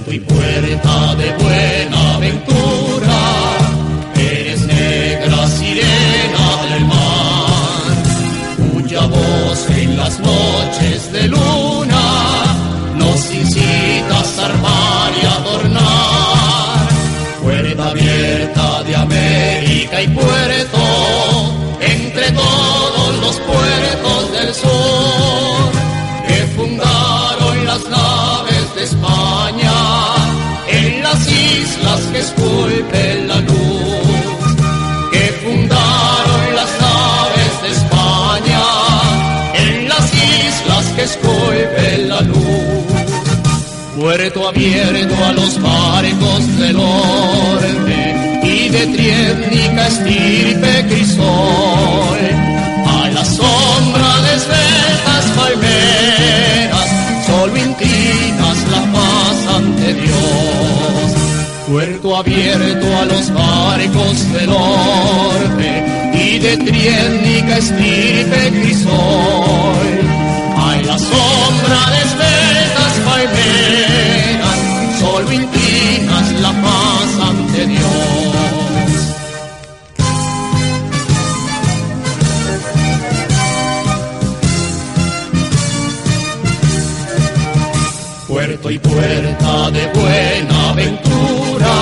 Puerto y puerta de buena ventura, eres negra sirena del mar, cuya voz en las noches de luna nos incita a zarpar y adornar. Puerta abierta de América y puerto, que esculpen la luz, que fundaron las naves de España, en las islas que esculpen la luz. Puerto abierto a los barcos del norte y de triétnica estirpe crisol, puerto abierto a los barcos del norte y de triénica estirpe crisol. Hay la sombra de esbeltas palmeras, solo inclinas la paz ante Dios. Puerto y puerta de buena ventura,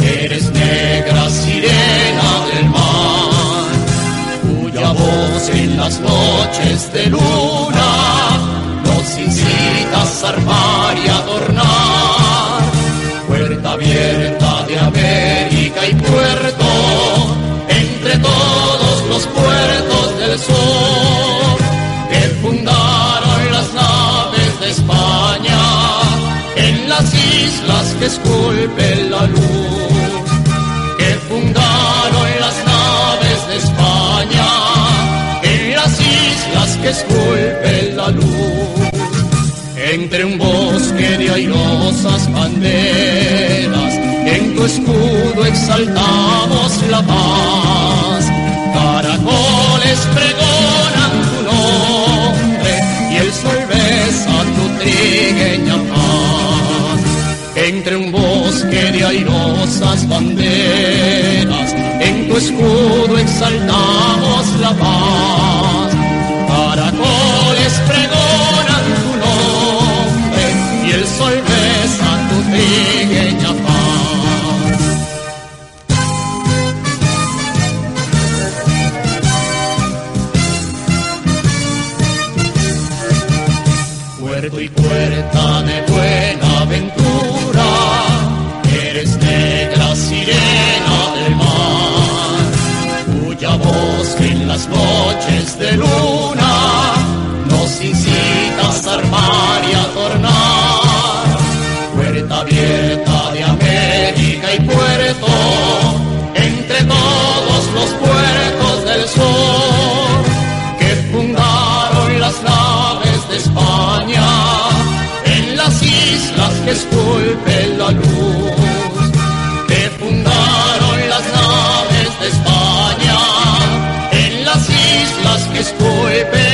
eres negra sirena del mar, cuya voz en las noches de luna en las islas que esculpen la luz, que fundaron las naves de España en las islas que esculpen la luz. Entre un bosque de airosas banderas, en tu escudo exaltamos la paz. Caracoles pregonan bosque de airosas banderas, en tu escudo exaltamos la paz. Caracoles pregonan tu nombre y el sol besa tu trigueña paz. Puerto y puerta de buena ventura, que esculpe la luz, que fundaron las naves de España, en las islas que esculpe